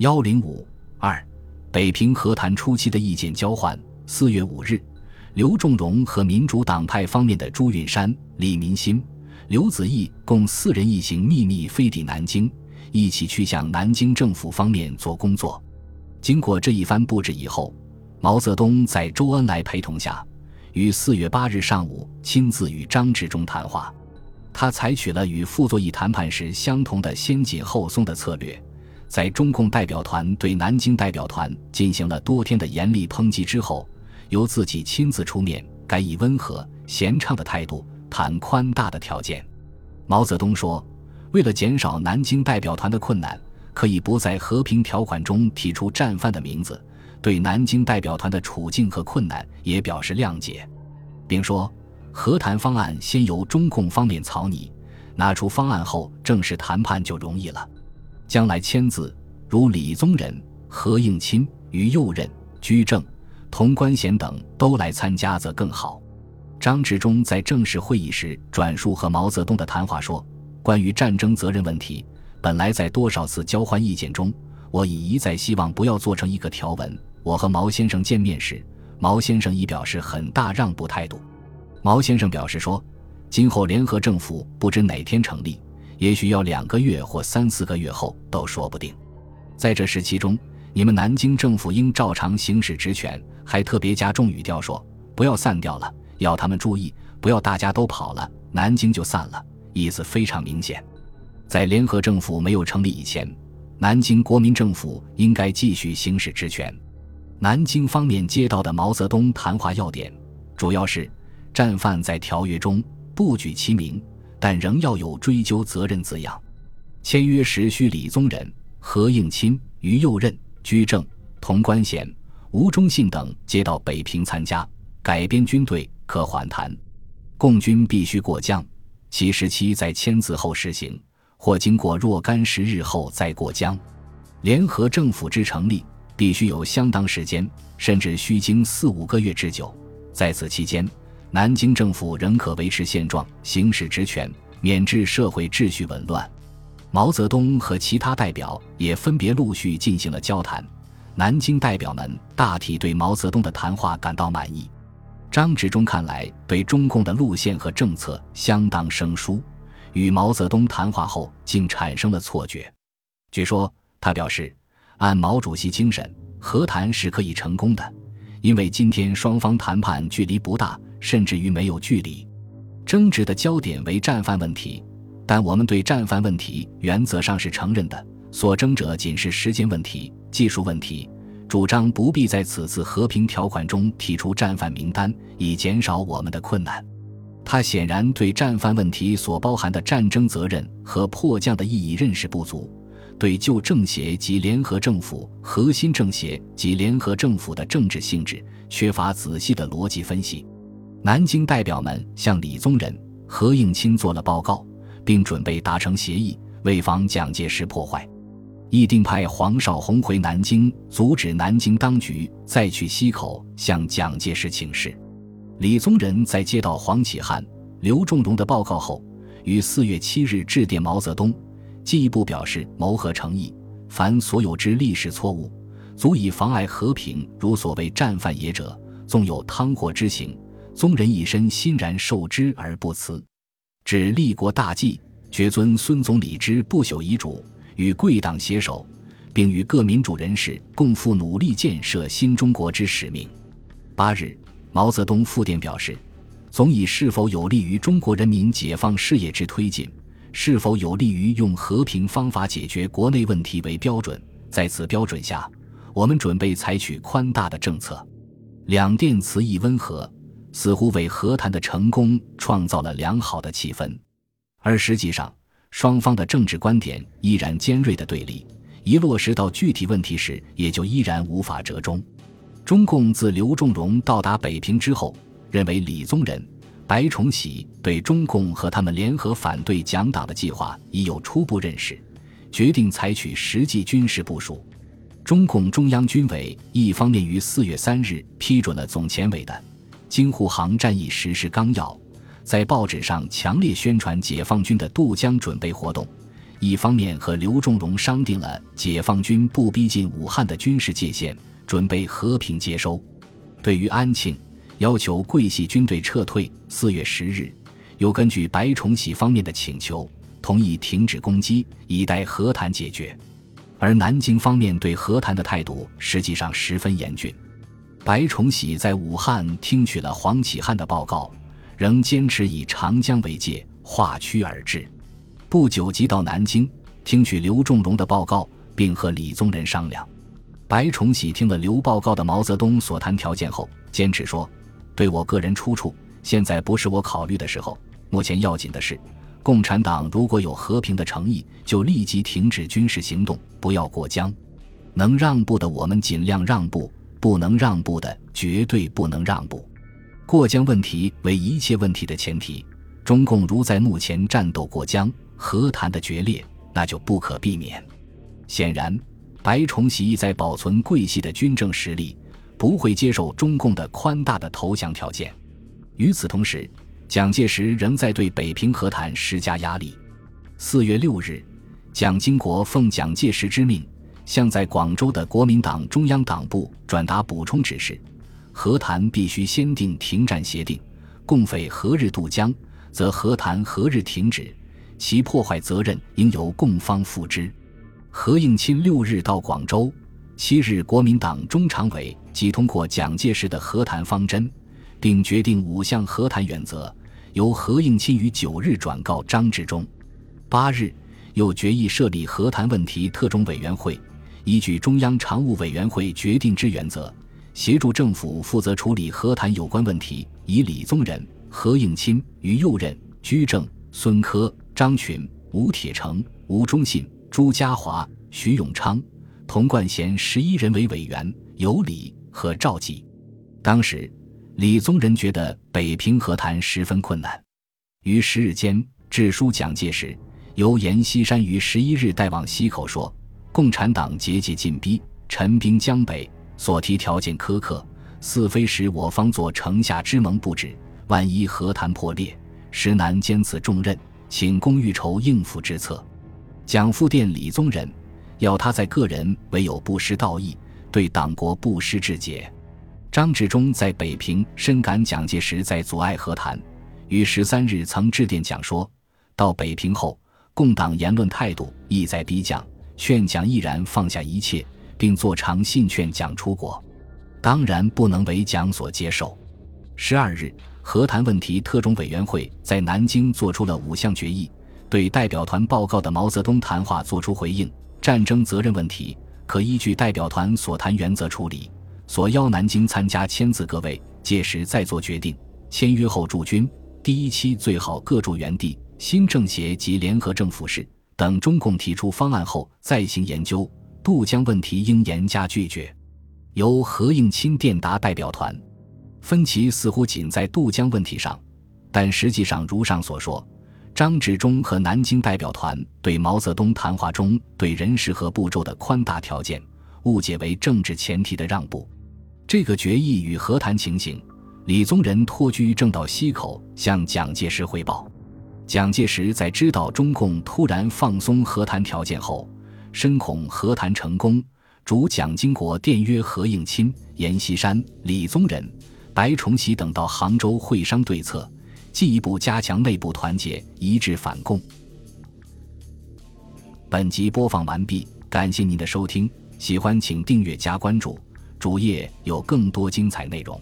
幺零五二，北平和谈初期的意见交换。四月五日，刘仲荣和民主党派方面的朱允山、李民心、刘子毅共四人一行秘密飞抵南京，一起去向南京政府方面做工作。经过这一番布置以后，毛泽东在周恩来陪同下，于四月八日上午亲自与张治中谈话。他采取了与傅作义谈判时相同的先紧后松的策略。在中共代表团对南京代表团进行了多天的严厉抨击之后，由自己亲自出面，改以温和贤畅的态度谈宽大的条件。毛泽东说：“为了减少南京代表团的困难，可以不在和平条款中提出战犯的名字，对南京代表团的处境和困难也表示谅解，并说和谈方案先由中共方面草拟，拿出方案后正式谈判就容易了。”将来签字，如李宗仁、何应钦、于右任、居正、童观贤等都来参加，则更好。张治中在正式会议时转述和毛泽东的谈话说：“关于战争责任问题，本来在多少次交换意见中，我已一再希望不要做成一个条文。我和毛先生见面时，毛先生已表示很大让步态度。毛先生表示说，今后联合政府不知哪天成立。”也许要两个月或三四个月后都说不定，在这时期中，你们南京政府应照常行使职权，还特别加重语调说：“不要散掉了，要他们注意，不要大家都跑了，南京就散了。”意思非常明显。在联合政府没有成立以前，南京国民政府应该继续行使职权。南京方面接到的毛泽东谈话要点，主要是战犯在条约中不举其名。但仍要有追究责任字样。签约时需李宗仁、何应钦、于右任、居正、童观贤、吴忠信等接到北平参加。改编军队可缓谈，共军必须过江，其时期在签字后实行，或经过若干时日后再过江。联合政府之成立必须有相当时间，甚至需经四五个月之久。在此期间。南京政府仍可维持现状，行使职权，免致社会秩序紊乱。毛泽东和其他代表也分别陆续进行了交谈。南京代表们大体对毛泽东的谈话感到满意。张治中看来对中共的路线和政策相当生疏，与毛泽东谈话后竟产生了错觉。据说他表示，按毛主席精神，和谈是可以成功的，因为今天双方谈判距离不大。甚至于没有距离，争执的焦点为战犯问题，但我们对战犯问题原则上是承认的。所争者仅是时间问题、技术问题，主张不必在此次和平条款中提出战犯名单，以减少我们的困难。他显然对战犯问题所包含的战争责任和迫降的意义认识不足，对旧政协及联合政府、核心政协及联合政府的政治性质缺乏仔细的逻辑分析。南京代表们向李宗仁、何应钦做了报告，并准备达成协议，为防蒋介石破坏，议定派黄绍竑回南京，阻止南京当局再去溪口向蒋介石请示。李宗仁在接到黄启汉、刘仲荣的报告后，于四月七日致电毛泽东，进一步表示谋和诚意，凡所有之历史错误，足以妨碍和平，如所谓战犯也者，纵有汤祸之行。宗人一身欣然受之而不辞，指立国大计，决遵孙总理之不朽遗嘱，与贵党携手，并与各民主人士共赴努力建设新中国之使命。八日，毛泽东复电表示，总以是否有利于中国人民解放事业之推进，是否有利于用和平方法解决国内问题为标准，在此标准下，我们准备采取宽大的政策。两电词意温和。似乎为和谈的成功创造了良好的气氛，而实际上，双方的政治观点依然尖锐的对立。一落实到具体问题时，也就依然无法折中。中共自刘仲荣到达北平之后，认为李宗仁、白崇禧对中共和他们联合反对蒋党的计划已有初步认识，决定采取实际军事部署。中共中央军委一方面于四月三日批准了总前委的。京沪杭战役实施纲要，在报纸上强烈宣传解放军的渡江准备活动，一方面和刘仲荣商定了解放军不逼近武汉的军事界限，准备和平接收。对于安庆要求桂系军队撤退，四月十日，又根据白崇禧方面的请求，同意停止攻击，以待和谈解决。而南京方面对和谈的态度实际上十分严峻。白崇禧在武汉听取了黄启汉的报告，仍坚持以长江为界，划区而治。不久即到南京听取刘仲荣的报告，并和李宗仁商量。白崇禧听了刘报告的毛泽东所谈条件后，坚持说：“对我个人出处，现在不是我考虑的时候。目前要紧的是，共产党如果有和平的诚意，就立即停止军事行动，不要过江。能让步的，我们尽量让步；不能让步的，绝对不能让步。过江问题为一切问题的前提。中共如在目前战斗过江。”和谈的决裂，那就不可避免。显然，白崇禧在保存桂系的军政实力，不会接受中共的宽大的投降条件。与此同时，蒋介石仍在对北平和谈施加压力。四月六日，蒋经国奉蒋介石之命，向在广州的国民党中央党部转达补充指示：和谈必须先订停战协定，共匪何日渡江，则和谈何日停止。其破坏责任应由共方负之。何应钦六日到广州，七日国民党中常委即通过蒋介石的和谈方针，并决定五项和谈原则，由何应钦于九日转告张治中。八日又决议设立和谈问题特种委员会，依据中央常务委员会决定之原则，协助政府负责处理和谈有关问题，以李宗仁、何应钦、于右任、居正、孙科。张群、吴铁城、吴忠信、朱家骅、徐永昌、童冠贤十一人为委员，有李和赵济。当时，李宗仁觉得北平和谈十分困难，于十日间致书蒋介石，由阎锡山于十一日带往溪口说：“共产党节节进逼，陈兵江北，所提条件苛刻，似非使我方做城下之盟不止。万一和谈破裂，实难兼此重任。”请公欲筹应付之策，蒋复电李宗仁，要他在个人唯有不失道义，对党国不失志节。张治中在北平深感蒋介石在阻碍和谈，于十三日曾致电蒋说：“到北平后，共党言论态度意在逼蒋，劝蒋毅然放下一切，并作长信劝蒋出国，当然不能为蒋所接受。”十二日。和谈问题特种委员会在南京做出了五项决议，对代表团报告的毛泽东谈话作出回应。战争责任问题可依据代表团所谈原则处理。所邀南京参加签字各位，届时再做决定。签约后驻军，第一期最好各驻原地。新政协及联合政府是等中共提出方案后再行研究。渡江问题应严加拒绝。由何应钦电达代表团。分歧似乎仅在渡江问题上，但实际上如上所说，张治中和南京代表团对毛泽东谈话中对人事和步骤的宽大条件误解为政治前提的让步。这个决议与和谈情形，李宗仁托居正道溪口向蒋介石汇报。蒋介石在知道中共突然放松和谈条件后，深恐和谈成功，主蒋经国电约何应钦、阎锡山、李宗仁。白崇禧等到杭州会商对策，进一步加强内部团结，一致反共。本集播放完毕，感谢您的收听，喜欢请订阅加关注，主页有更多精彩内容。